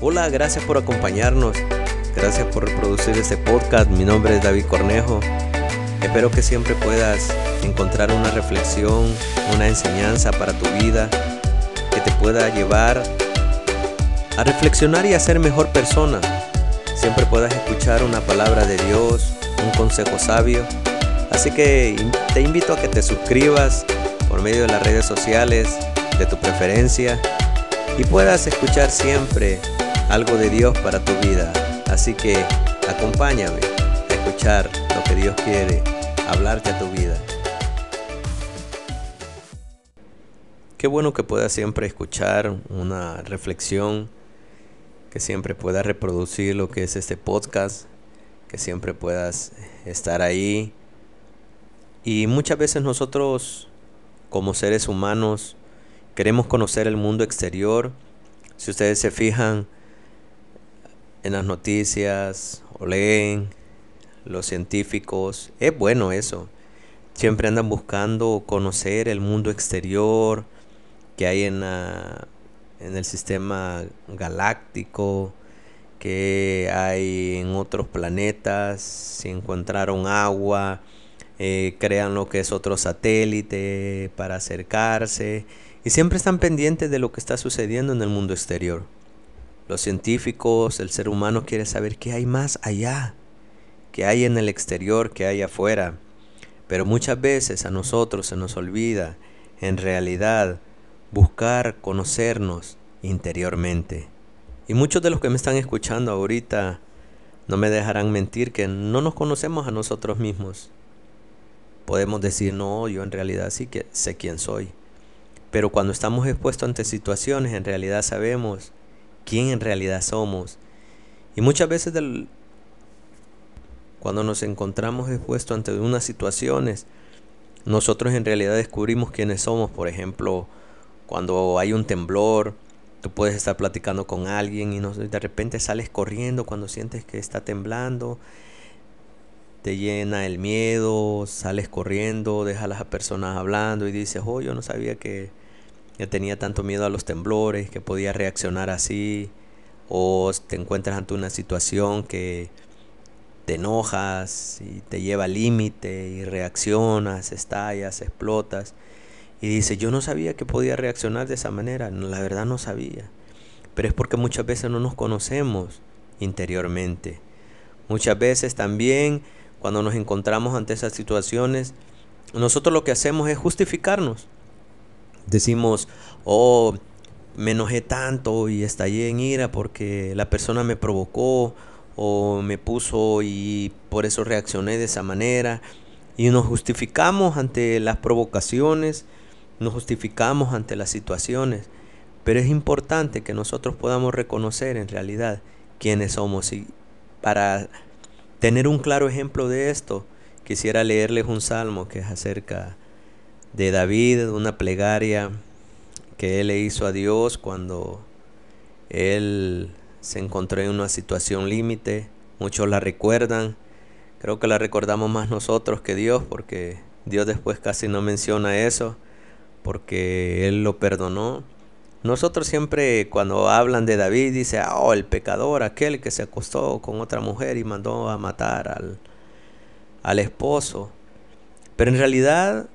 Hola, gracias por acompañarnos. Gracias por reproducir este podcast. Mi nombre es David Cornejo. Espero que siempre puedas encontrar una reflexión, una enseñanza para tu vida que te pueda llevar a reflexionar y a ser mejor persona. Siempre puedas escuchar una palabra de Dios, un consejo sabio. Así que te invito a que te suscribas por medio de las redes sociales de tu preferencia y puedas escuchar siempre algo de Dios para tu vida. Así que acompáñame a escuchar lo que Dios quiere hablarte a tu vida. Qué bueno que puedas siempre escuchar una reflexión, que siempre puedas reproducir lo que es este podcast, que siempre puedas estar ahí. Y muchas veces nosotros como seres humanos queremos conocer el mundo exterior. Si ustedes se fijan en las noticias o leen los científicos, es bueno eso. Siempre andan buscando conocer el mundo exterior que hay en, en el sistema galáctico, que hay en otros planetas, si encontraron agua, eh, crean lo que es otro satélite para acercarse y siempre están pendientes de lo que está sucediendo en el mundo exterior. Los científicos, el ser humano quiere saber qué hay más allá, qué hay en el exterior, qué hay afuera. Pero muchas veces a nosotros se nos olvida, en realidad, buscar conocernos interiormente. Y muchos de los que me están escuchando ahorita no me dejarán mentir que no nos conocemos a nosotros mismos. Podemos decir, no, yo en realidad sí que sé quién soy. Pero cuando estamos expuestos ante situaciones, en realidad sabemos quién en realidad somos. Y muchas veces cuando nos encontramos expuestos ante unas situaciones, nosotros en realidad descubrimos quiénes somos. Por ejemplo, cuando hay un temblor, tú puedes estar platicando con alguien y de repente sales corriendo cuando sientes que está temblando te llena el miedo, sales corriendo, dejas a las personas hablando y dices, oh, yo no sabía que, yo tenía tanto miedo a los temblores, que podía reaccionar así, o te encuentras ante una situación que te enojas y te lleva límite y reaccionas, estallas, explotas. Y dices, yo no sabía que podía reaccionar de esa manera, la verdad no sabía. Pero es porque muchas veces no nos conocemos interiormente. Muchas veces también cuando nos encontramos ante esas situaciones, nosotros lo que hacemos es justificarnos. Decimos, oh, me enojé tanto y estallé en ira porque la persona me provocó o me puso y por eso reaccioné de esa manera. Y nos justificamos ante las provocaciones, nos justificamos ante las situaciones. Pero es importante que nosotros podamos reconocer en realidad quiénes somos y para tener un claro ejemplo de esto, quisiera leerles un salmo que es acerca de David, una plegaria que él le hizo a Dios cuando él se encontró en una situación límite. Muchos la recuerdan, creo que la recordamos más nosotros que Dios, porque Dios después casi no menciona eso, porque Él lo perdonó. Nosotros siempre cuando hablan de David dice, oh, el pecador, aquel que se acostó con otra mujer y mandó a matar al, al esposo. Pero en realidad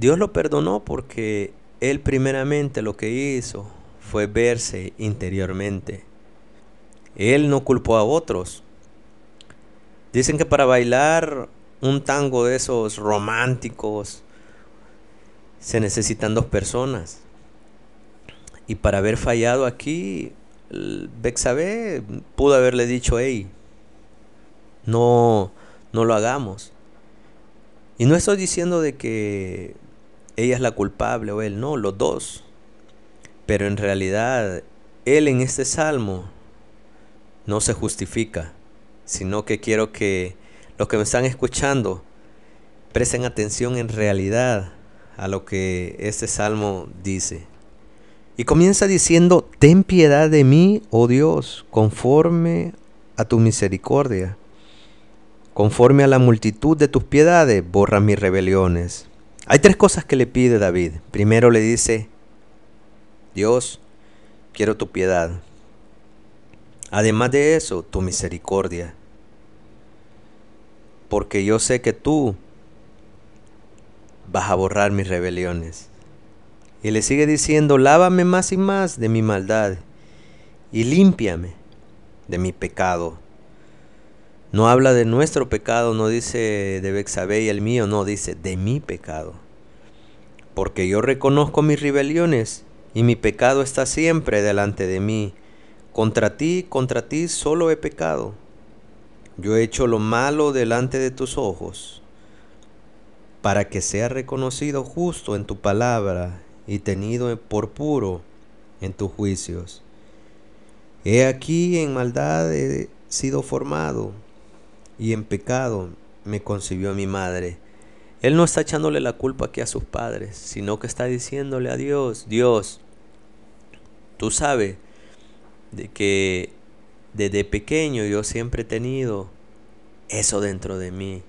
Dios lo perdonó porque él primeramente lo que hizo fue verse interiormente. Él no culpó a otros. Dicen que para bailar un tango de esos románticos se necesitan dos personas. Y para haber fallado aquí, Bexabé pudo haberle dicho, hey, no, no lo hagamos. Y no estoy diciendo de que ella es la culpable o él, no, los dos. Pero en realidad, él en este salmo no se justifica, sino que quiero que los que me están escuchando presten atención en realidad a lo que este salmo dice. Y comienza diciendo, ten piedad de mí, oh Dios, conforme a tu misericordia. Conforme a la multitud de tus piedades, borra mis rebeliones. Hay tres cosas que le pide David. Primero le dice, Dios, quiero tu piedad. Además de eso, tu misericordia. Porque yo sé que tú vas a borrar mis rebeliones. Y le sigue diciendo, lávame más y más de mi maldad y límpiame de mi pecado. No habla de nuestro pecado, no dice de Bexabé y el mío, no, dice de mi pecado. Porque yo reconozco mis rebeliones y mi pecado está siempre delante de mí. Contra ti, contra ti solo he pecado. Yo he hecho lo malo delante de tus ojos, para que sea reconocido justo en tu palabra y tenido por puro en tus juicios. He aquí en maldad he sido formado, y en pecado me concibió mi madre. Él no está echándole la culpa aquí a sus padres, sino que está diciéndole a Dios, Dios, tú sabes de que desde pequeño yo siempre he tenido eso dentro de mí.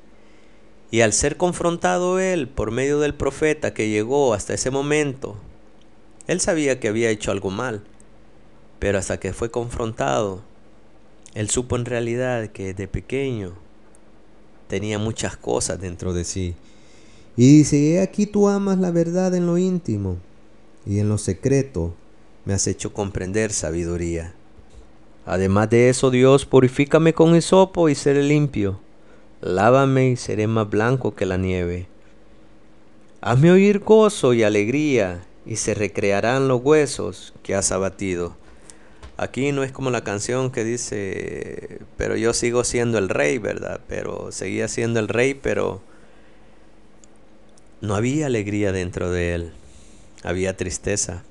Y al ser confrontado él por medio del profeta que llegó hasta ese momento, él sabía que había hecho algo mal, pero hasta que fue confrontado, él supo en realidad que de pequeño tenía muchas cosas dentro de sí. Y dice, aquí tú amas la verdad en lo íntimo y en lo secreto me has hecho comprender sabiduría. Además de eso, Dios, purifícame con hisopo y seré limpio. Lávame y seré más blanco que la nieve. Hazme oír gozo y alegría, y se recrearán los huesos que has abatido. Aquí no es como la canción que dice, pero yo sigo siendo el rey, ¿verdad? Pero seguía siendo el rey, pero no había alegría dentro de él, había tristeza.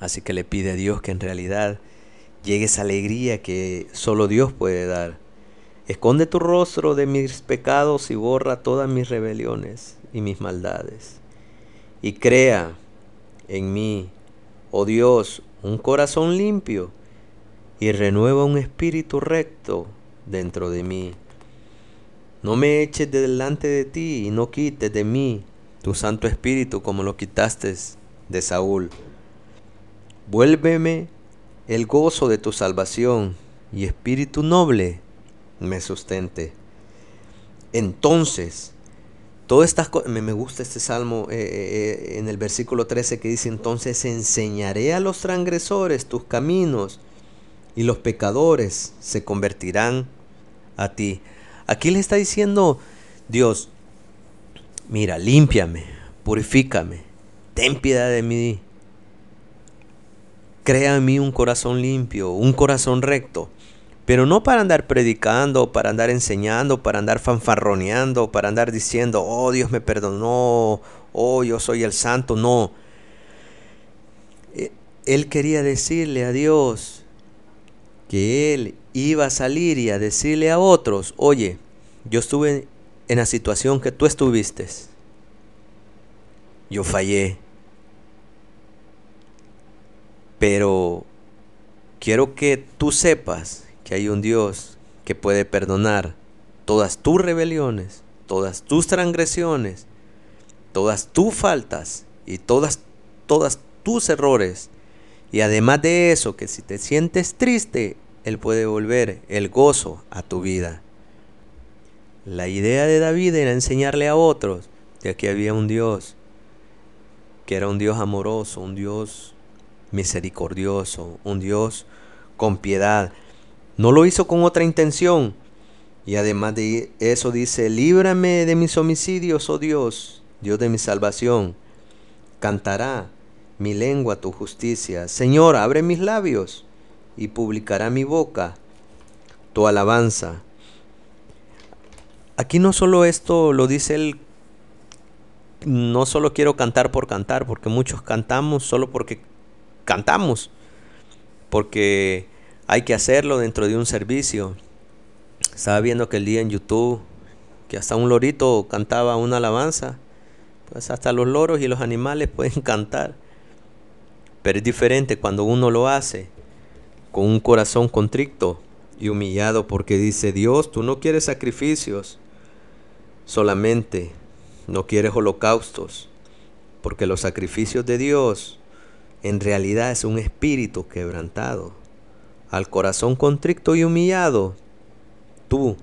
Así que le pide a Dios que en realidad llegue esa alegría que solo Dios puede dar. Esconde tu rostro de mis pecados y borra todas mis rebeliones y mis maldades. Y crea en mí, oh Dios, un corazón limpio y renueva un espíritu recto dentro de mí. No me eches delante de ti y no quites de mí tu Santo Espíritu como lo quitaste de Saúl. Vuélveme el gozo de tu salvación y espíritu noble me sustente. Entonces, todas estas me, gusta este salmo eh, eh, eh, en el versículo 13 que dice, entonces enseñaré a los transgresores tus caminos y los pecadores se convertirán a ti. Aquí le está diciendo Dios, mira, límpiame, purifícame, ten piedad de mí, Crea en mí un corazón limpio, un corazón recto. Pero no para andar predicando, para andar enseñando, para andar fanfarroneando, para andar diciendo, oh Dios me perdonó, oh yo soy el santo. No. E, él quería decirle a Dios que él iba a salir y a decirle a otros, oye, yo estuve en la situación que tú estuviste. Yo fallé. Pero quiero que tú sepas que hay un Dios que puede perdonar todas tus rebeliones, todas tus transgresiones, todas tus faltas y todas, todas tus errores. Y además de eso, que si te sientes triste, Él puede volver el gozo a tu vida. La idea de David era enseñarle a otros de que había un Dios, que era un Dios amoroso, un Dios misericordioso, un Dios con piedad. No lo hizo con otra intención. Y además de eso dice, líbrame de mis homicidios, oh Dios, Dios de mi salvación. Cantará mi lengua tu justicia. Señor, abre mis labios y publicará mi boca tu alabanza. Aquí no solo esto lo dice él, no solo quiero cantar por cantar, porque muchos cantamos solo porque cantamos, porque hay que hacerlo dentro de un servicio. Estaba viendo que el día en YouTube, que hasta un lorito cantaba una alabanza, pues hasta los loros y los animales pueden cantar. Pero es diferente cuando uno lo hace con un corazón contrito y humillado porque dice, Dios, tú no quieres sacrificios, solamente no quieres holocaustos, porque los sacrificios de Dios en realidad es un espíritu quebrantado, al corazón contrito y humillado, tú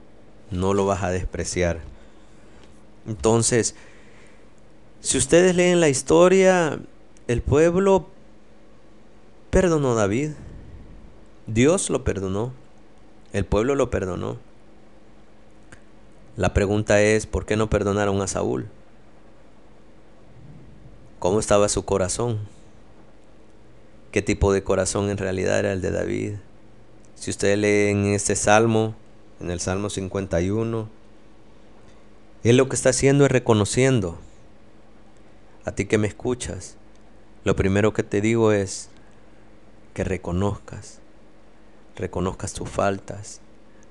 no lo vas a despreciar. Entonces, si ustedes leen la historia, el pueblo perdonó a David. Dios lo perdonó. El pueblo lo perdonó. La pregunta es, ¿por qué no perdonaron a Saúl? ¿Cómo estaba su corazón? ¿Qué tipo de corazón en realidad era el de David? Si ustedes leen este salmo, en el Salmo 51, él lo que está haciendo es reconociendo. A ti que me escuchas, lo primero que te digo es que reconozcas, reconozcas tus faltas,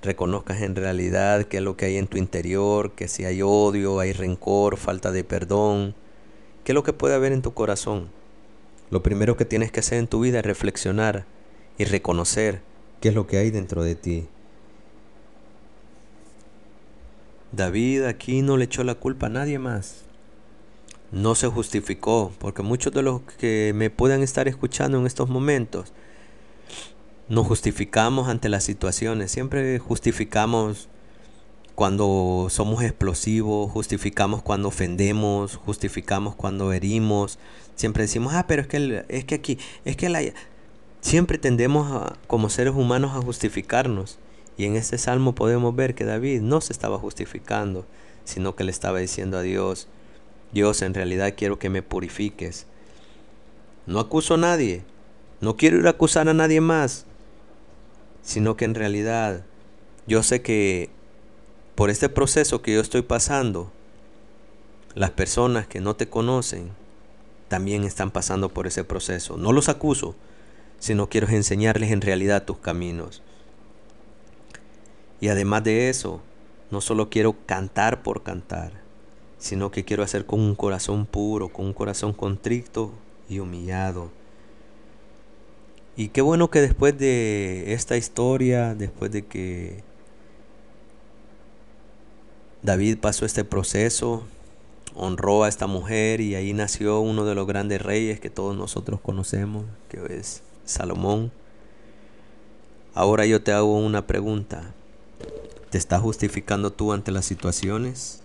reconozcas en realidad qué es lo que hay en tu interior, que si hay odio, hay rencor, falta de perdón, qué es lo que puede haber en tu corazón. Lo primero que tienes que hacer en tu vida es reflexionar y reconocer qué es lo que hay dentro de ti. David aquí no le echó la culpa a nadie más. No se justificó, porque muchos de los que me puedan estar escuchando en estos momentos, nos justificamos ante las situaciones, siempre justificamos cuando somos explosivos, justificamos cuando ofendemos, justificamos cuando herimos, siempre decimos, ah, pero es que, es que aquí, es que la... Siempre tendemos como seres humanos a justificarnos. Y en este salmo podemos ver que David no se estaba justificando, sino que le estaba diciendo a Dios, Dios, en realidad quiero que me purifiques. No acuso a nadie, no quiero ir a acusar a nadie más, sino que en realidad yo sé que por este proceso que yo estoy pasando, las personas que no te conocen también están pasando por ese proceso. No los acuso, sino quiero enseñarles en realidad tus caminos. Y además de eso, no solo quiero cantar por cantar, sino que quiero hacer con un corazón puro, con un corazón contrito y humillado. Y qué bueno que después de esta historia, después de que David pasó este proceso, honró a esta mujer y ahí nació uno de los grandes reyes que todos nosotros conocemos, que es Salomón. Ahora yo te hago una pregunta. ¿Te estás justificando tú ante las situaciones?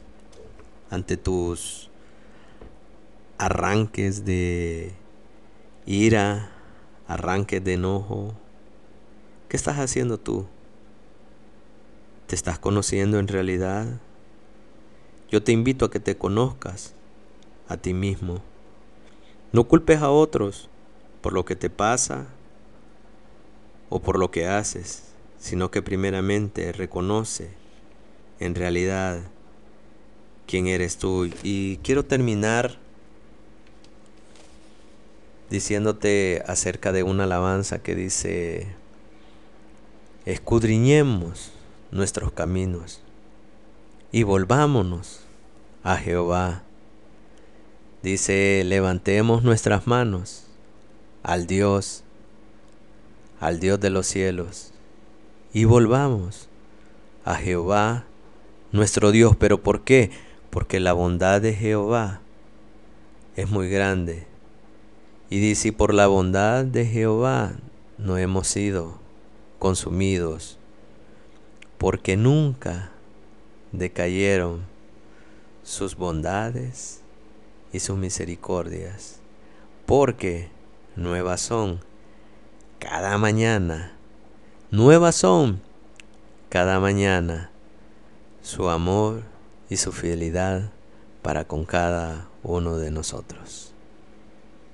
¿Ante tus arranques de ira, arranques de enojo? ¿Qué estás haciendo tú? ¿Te estás conociendo en realidad? Yo te invito a que te conozcas a ti mismo. No culpes a otros por lo que te pasa o por lo que haces sino que primeramente reconoce en realidad quién eres tú. Y quiero terminar diciéndote acerca de una alabanza que dice, escudriñemos nuestros caminos y volvámonos a Jehová. Dice, levantemos nuestras manos al Dios, al Dios de los cielos y volvamos a Jehová nuestro Dios. ¿Pero por qué? Porque la bondad de Jehová es muy grande. Y dice, por la bondad de Jehová no hemos sido consumidos, porque nunca decayeron sus bondades y sus misericordias, porque nuevas son cada mañana Nuevas son cada mañana su amor y su fidelidad para con cada uno de nosotros.